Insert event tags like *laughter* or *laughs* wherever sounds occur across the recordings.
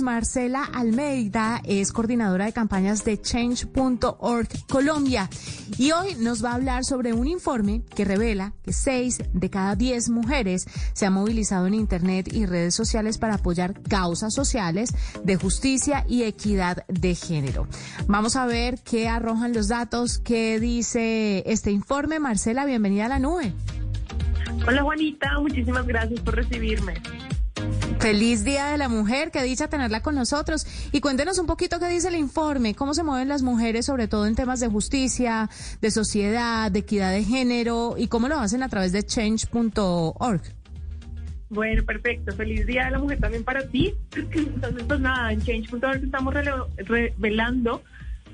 Marcela Almeida es coordinadora de campañas de Change.org Colombia y hoy nos va a hablar sobre un informe que revela que seis de cada diez mujeres se han movilizado en Internet y redes sociales para apoyar causas sociales de justicia y equidad de género. Vamos a ver qué arrojan los datos, qué dice este informe. Marcela, bienvenida a la nube. Hola Juanita, muchísimas gracias por recibirme. Feliz Día de la Mujer, qué dicha tenerla con nosotros. Y cuéntenos un poquito qué dice el informe, cómo se mueven las mujeres, sobre todo en temas de justicia, de sociedad, de equidad de género, y cómo lo hacen a través de change.org. Bueno, perfecto. Feliz Día de la Mujer también para ti. *clears throat* Entonces, pues nada, en change.org estamos revelando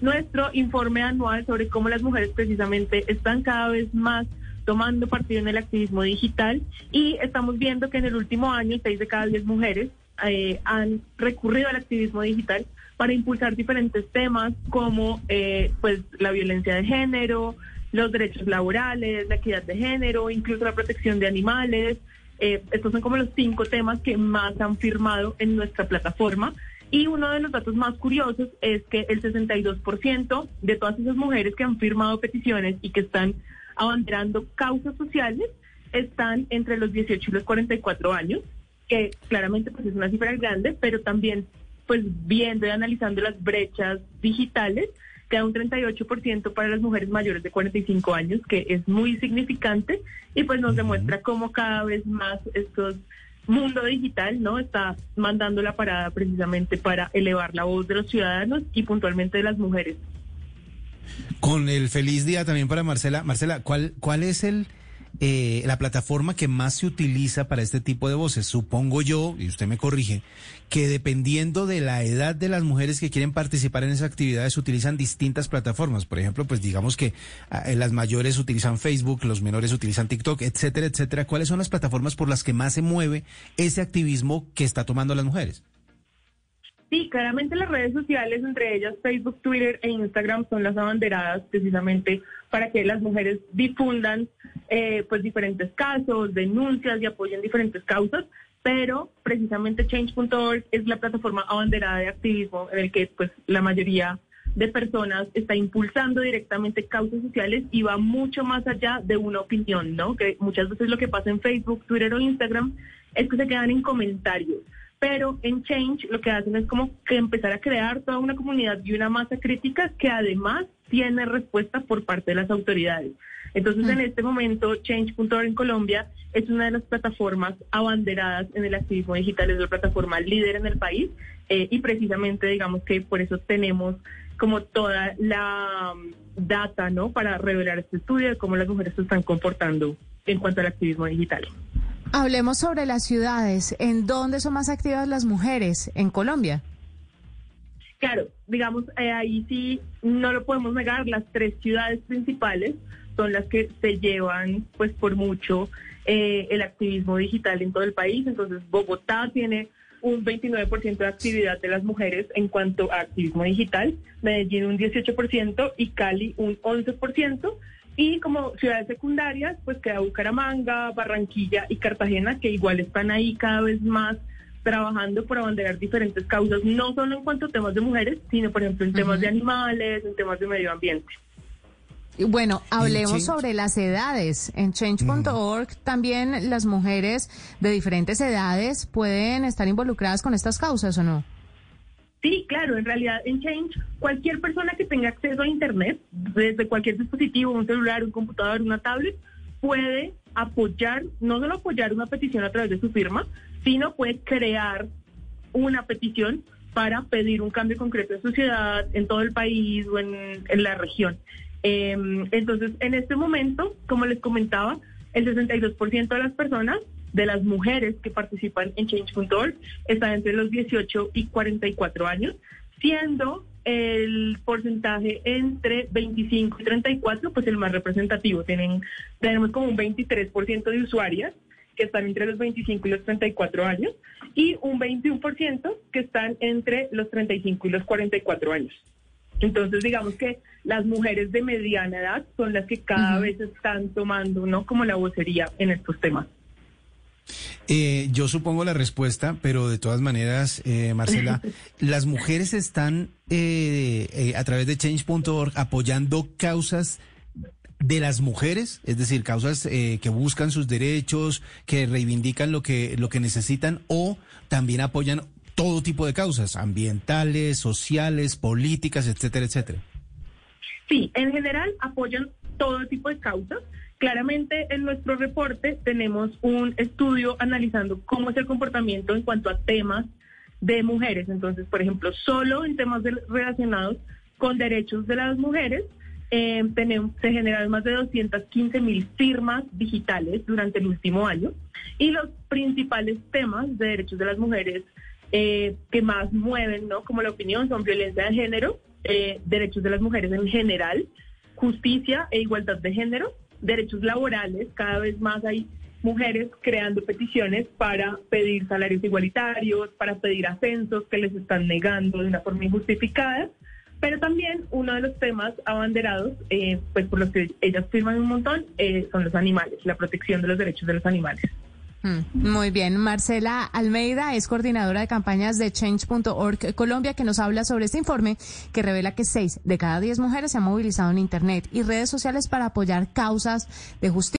nuestro informe anual sobre cómo las mujeres precisamente están cada vez más tomando partido en el activismo digital y estamos viendo que en el último año seis de cada diez mujeres eh, han recurrido al activismo digital para impulsar diferentes temas como eh, pues la violencia de género, los derechos laborales, la equidad de género, incluso la protección de animales. Eh, estos son como los cinco temas que más han firmado en nuestra plataforma. Y uno de los datos más curiosos es que el 62% de todas esas mujeres que han firmado peticiones y que están abanderando causas sociales están entre los 18 y los 44 años, que claramente pues es una cifra grande, pero también pues viendo y analizando las brechas digitales, queda un 38% para las mujeres mayores de 45 años, que es muy significante y pues nos demuestra cómo cada vez más estos mundo digital no está mandando la parada precisamente para elevar la voz de los ciudadanos y puntualmente de las mujeres. Con el feliz día también para Marcela. Marcela, ¿cuál, cuál es el, eh, la plataforma que más se utiliza para este tipo de voces? Supongo yo, y usted me corrige, que dependiendo de la edad de las mujeres que quieren participar en esas actividades, utilizan distintas plataformas. Por ejemplo, pues digamos que ah, las mayores utilizan Facebook, los menores utilizan TikTok, etcétera, etcétera. ¿Cuáles son las plataformas por las que más se mueve ese activismo que está tomando las mujeres? Sí, claramente las redes sociales, entre ellas Facebook, Twitter e Instagram, son las abanderadas precisamente para que las mujeres difundan eh, pues diferentes casos, denuncias y apoyen diferentes causas, pero precisamente Change.org es la plataforma abanderada de activismo en el que pues la mayoría de personas está impulsando directamente causas sociales y va mucho más allá de una opinión, ¿no? Que muchas veces lo que pasa en Facebook, Twitter o Instagram es que se quedan en comentarios pero en Change lo que hacen es como que empezar a crear toda una comunidad y una masa crítica que además tiene respuesta por parte de las autoridades. Entonces, en mm. este momento, Change.org en Colombia es una de las plataformas abanderadas en el activismo digital, es la plataforma líder en el país eh, y precisamente, digamos que por eso tenemos como toda la um, data, ¿no? Para revelar este estudio de cómo las mujeres se están comportando en cuanto al activismo digital. Hablemos sobre las ciudades. ¿En dónde son más activas las mujeres en Colombia? Claro, digamos, eh, ahí sí no lo podemos negar, las tres ciudades principales son las que se llevan pues por mucho eh, el activismo digital en todo el país. Entonces, Bogotá tiene un 29% de actividad de las mujeres en cuanto a activismo digital, Medellín un 18% y Cali un 11%. Y como ciudades secundarias, pues queda Bucaramanga, Barranquilla y Cartagena, que igual están ahí cada vez más trabajando por abanderar diferentes causas, no solo en cuanto a temas de mujeres, sino por ejemplo en temas de animales, en temas de medio ambiente. Bueno, hablemos sobre las edades. En change.org también las mujeres de diferentes edades pueden estar involucradas con estas causas o no? Sí, claro, en realidad en Change, cualquier persona que tenga acceso a Internet, desde cualquier dispositivo, un celular, un computador, una tablet, puede apoyar, no solo apoyar una petición a través de su firma, sino puede crear una petición para pedir un cambio concreto en su ciudad, en todo el país o en, la región. Em, entonces, en este momento, como les comentaba, el 62% de las personas de las mujeres que participan en Change.org están entre los 18 y 44 años, siendo el porcentaje entre 25 y 34 pues el más representativo. Tienen, tenemos como un 23% de usuarias que están entre los 25 y los 34 años y un 21% que están entre los 35 y los 44 años. Entonces, digamos que las mujeres de mediana edad son las que cada vez están tomando, ¿no? Como la vocería en estos temas. Eh, yo supongo la respuesta, pero de todas maneras, eh, Marcela, *laughs* las mujeres están eh, eh, a través de change.org apoyando causas de las mujeres, es decir, causas eh, que buscan sus derechos, que reivindican lo que lo que necesitan o también apoyan todo tipo de causas, ambientales, sociales, políticas, etcétera, etcétera. Sí, en general apoyan todo tipo de causas. Claramente en nuestro reporte tenemos un estudio analizando cómo es el comportamiento en cuanto a temas de mujeres. Entonces, por ejemplo, solo en temas relacionados con derechos de las mujeres, eh, tenemos, se generaron más de 215 mil firmas digitales durante el último año. Y los principales temas de derechos de las mujeres eh, que más mueven, ¿no? Como la opinión, son violencia de género, eh, derechos de las mujeres en general, justicia e igualdad de género, derechos laborales, cada vez más hay mujeres creando peticiones para pedir salarios igualitarios, para pedir ascensos que les están negando de una forma injustificada, pero también uno de los temas abanderados, eh, pues por los que ellas firman un montón, eh, son los animales, la protección de los derechos de los animales. Mm, Muy bien. Marcela Almeida es coordinadora de campañas de Change.org Colombia, que nos habla sobre este informe que revela que seis de cada diez mujeres se han movilizado en Internet y redes sociales para apoyar causas de justicia.